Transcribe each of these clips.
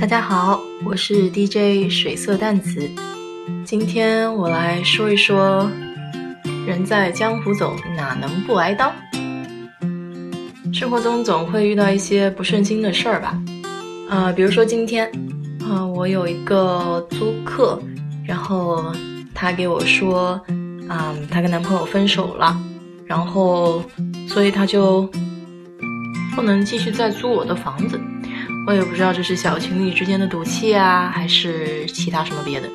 大家好，我是 DJ 水色淡紫。今天我来说一说，人在江湖走，哪能不挨刀？生活中总会遇到一些不顺心的事儿吧？啊，比如说今天，啊，我有一个租客，然后她给我说，啊，她跟男朋友分手了，然后所以她就不能继续再租我的房子。我也不知道这是小情侣之间的赌气啊，还是其他什么别的，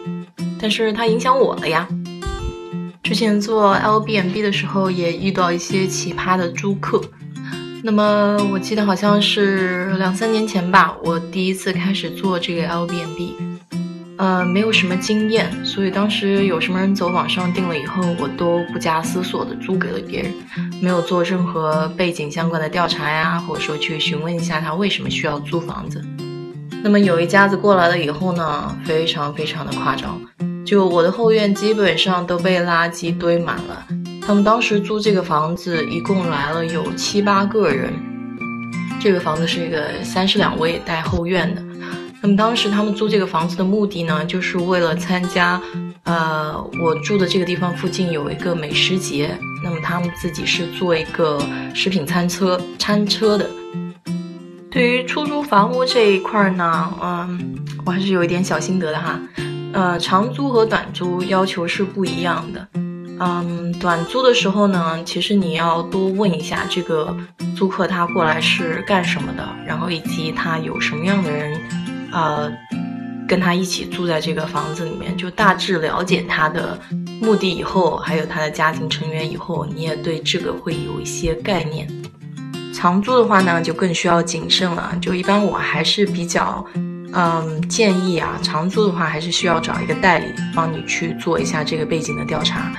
但是它影响我了呀。之前做 L B M B 的时候也遇到一些奇葩的租客，那么我记得好像是两三年前吧，我第一次开始做这个 L B M B。呃，没有什么经验，所以当时有什么人走网上订了以后，我都不加思索的租给了别人，没有做任何背景相关的调查呀，或者说去询问一下他为什么需要租房子。那么有一家子过来了以后呢，非常非常的夸张，就我的后院基本上都被垃圾堆满了。他们当时租这个房子一共来了有七八个人，这个房子是一个三室两卫带后院的。那么当时他们租这个房子的目的呢，就是为了参加，呃，我住的这个地方附近有一个美食节，那么他们自己是做一个食品餐车餐车的。对于出租房屋这一块呢，嗯，我还是有一点小心得的哈，呃，长租和短租要求是不一样的，嗯，短租的时候呢，其实你要多问一下这个租客他过来是干什么的，然后以及他有什么样的人。呃，跟他一起住在这个房子里面，就大致了解他的目的以后，还有他的家庭成员以后，你也对这个会有一些概念。长租的话呢，就更需要谨慎了。就一般我还是比较，嗯，建议啊，长租的话还是需要找一个代理帮你去做一下这个背景的调查。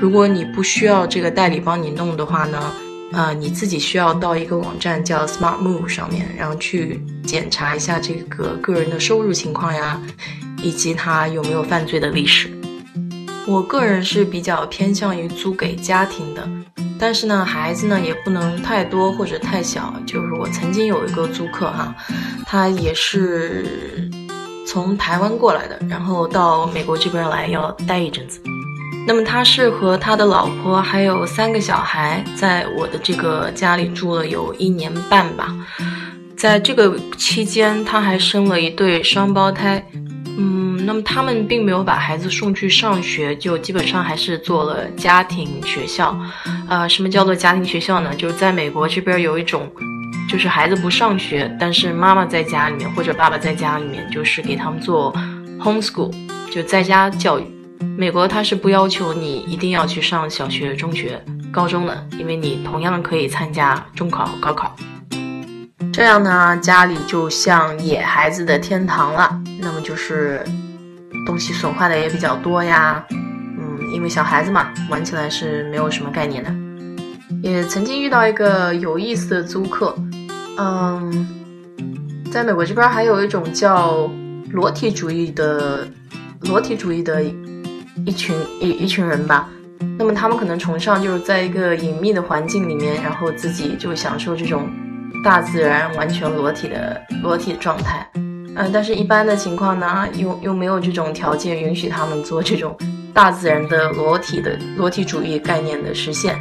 如果你不需要这个代理帮你弄的话呢？呃，你自己需要到一个网站叫 Smart Move 上面，然后去检查一下这个个人的收入情况呀，以及他有没有犯罪的历史。我个人是比较偏向于租给家庭的，但是呢，孩子呢也不能太多或者太小。就是我曾经有一个租客哈，他也是从台湾过来的，然后到美国这边来要待一阵子。那么他是和他的老婆还有三个小孩，在我的这个家里住了有一年半吧。在这个期间，他还生了一对双胞胎。嗯，那么他们并没有把孩子送去上学，就基本上还是做了家庭学校。呃，什么叫做家庭学校呢？就是在美国这边有一种，就是孩子不上学，但是妈妈在家里面或者爸爸在家里面，就是给他们做 homeschool，就在家教育。美国它是不要求你一定要去上小学、中学、高中的，因为你同样可以参加中考、高考。这样呢，家里就像野孩子的天堂了。那么就是东西损坏的也比较多呀，嗯，因为小孩子嘛，玩起来是没有什么概念的。也曾经遇到一个有意思的租客，嗯，在美国这边还有一种叫裸体主义的裸体主义的。一群一一群人吧，那么他们可能崇尚就是在一个隐秘的环境里面，然后自己就享受这种大自然完全裸体的裸体状态。嗯，但是一般的情况呢，又又没有这种条件允许他们做这种大自然的裸体的裸体主义概念的实现。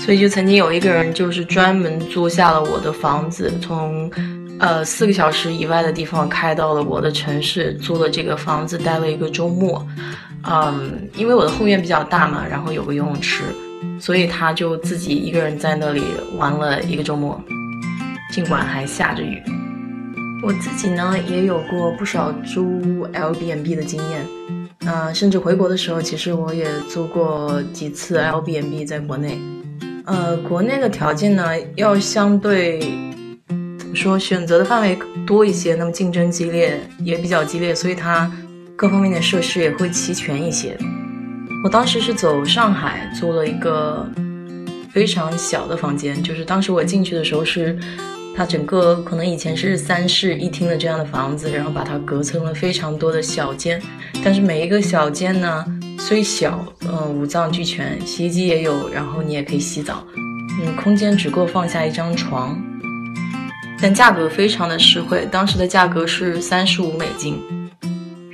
所以就曾经有一个人就是专门租下了我的房子，从呃四个小时以外的地方开到了我的城市，租了这个房子待了一个周末。嗯，因为我的后院比较大嘛，然后有个游泳池，所以他就自己一个人在那里玩了一个周末，尽管还下着雨。我自己呢也有过不少租 L B N B 的经验，呃，甚至回国的时候，其实我也租过几次 L B N B 在国内。呃，国内的条件呢要相对怎么说，选择的范围多一些，那么竞争激烈也比较激烈，所以它。各方面的设施也会齐全一些。我当时是走上海租了一个非常小的房间，就是当时我进去的时候是，它整个可能以前是三室一厅的这样的房子，然后把它隔成了非常多的小间。但是每一个小间呢，虽小，嗯，五脏俱全，洗衣机也有，然后你也可以洗澡，嗯，空间只够放下一张床。但价格非常的实惠，当时的价格是三十五美金，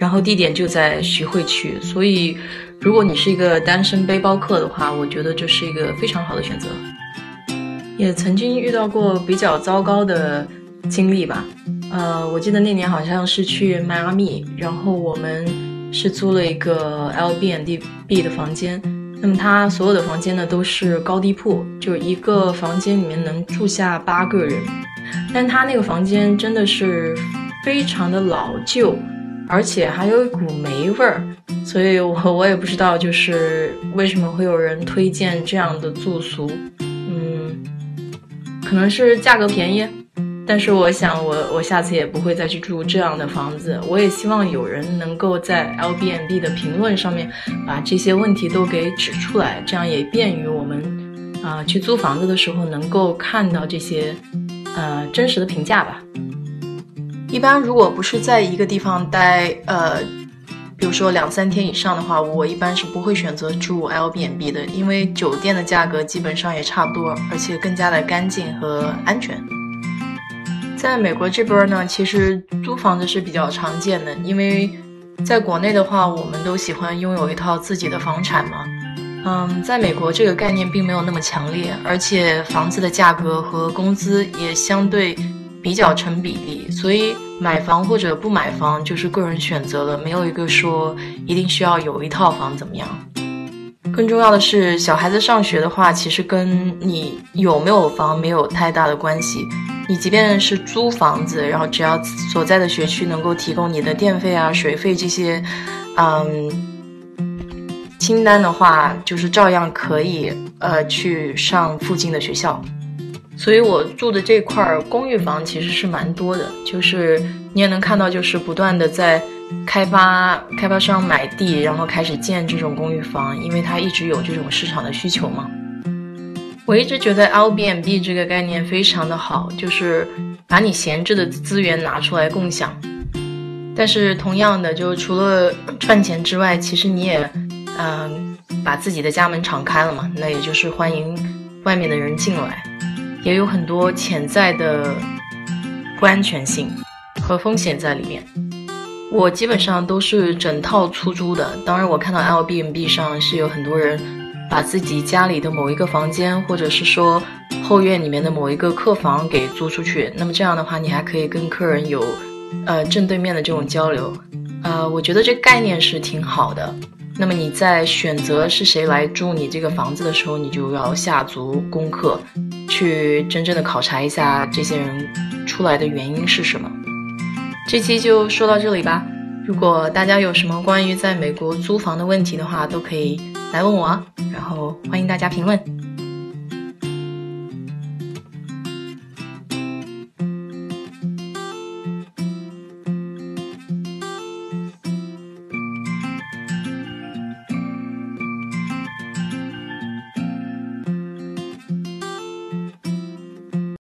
然后地点就在徐汇区，所以如果你是一个单身背包客的话，我觉得这是一个非常好的选择。也曾经遇到过比较糟糕的经历吧，呃，我记得那年好像是去迈阿密，然后我们是租了一个 L B N D B 的房间。那么它所有的房间呢都是高低铺，就一个房间里面能住下八个人，但它那个房间真的是非常的老旧，而且还有一股霉味儿，所以我我也不知道就是为什么会有人推荐这样的住宿，嗯，可能是价格便宜。但是我想，我我下次也不会再去住这样的房子。我也希望有人能够在 L B N B 的评论上面把这些问题都给指出来，这样也便于我们啊去租房子的时候能够看到这些呃真实的评价吧。一般如果不是在一个地方待呃，比如说两三天以上的话，我一般是不会选择住 L B N B 的，因为酒店的价格基本上也差不多，而且更加的干净和安全。在美国这边呢，其实租房子是比较常见的，因为在国内的话，我们都喜欢拥有一套自己的房产嘛。嗯，在美国这个概念并没有那么强烈，而且房子的价格和工资也相对比较成比例，所以买房或者不买房就是个人选择了，没有一个说一定需要有一套房怎么样。更重要的是，小孩子上学的话，其实跟你有没有房没有太大的关系。你即便是租房子，然后只要所在的学区能够提供你的电费啊、水费这些，嗯，清单的话，就是照样可以呃去上附近的学校。所以我住的这块儿公寓房其实是蛮多的，就是你也能看到，就是不断的在开发，开发商买地，然后开始建这种公寓房，因为它一直有这种市场的需求嘛。我一直觉得 L B N B 这个概念非常的好，就是把你闲置的资源拿出来共享。但是同样的，就除了赚钱之外，其实你也，嗯，把自己的家门敞开了嘛，那也就是欢迎外面的人进来，也有很多潜在的不安全性和风险在里面。我基本上都是整套出租的，当然我看到 L B N B 上是有很多人。把自己家里的某一个房间，或者是说后院里面的某一个客房给租出去，那么这样的话，你还可以跟客人有，呃，正对面的这种交流，呃，我觉得这概念是挺好的。那么你在选择是谁来住你这个房子的时候，你就要下足功课，去真正的考察一下这些人出来的原因是什么。这期就说到这里吧。如果大家有什么关于在美国租房的问题的话，都可以来问我。然后欢迎大家评论。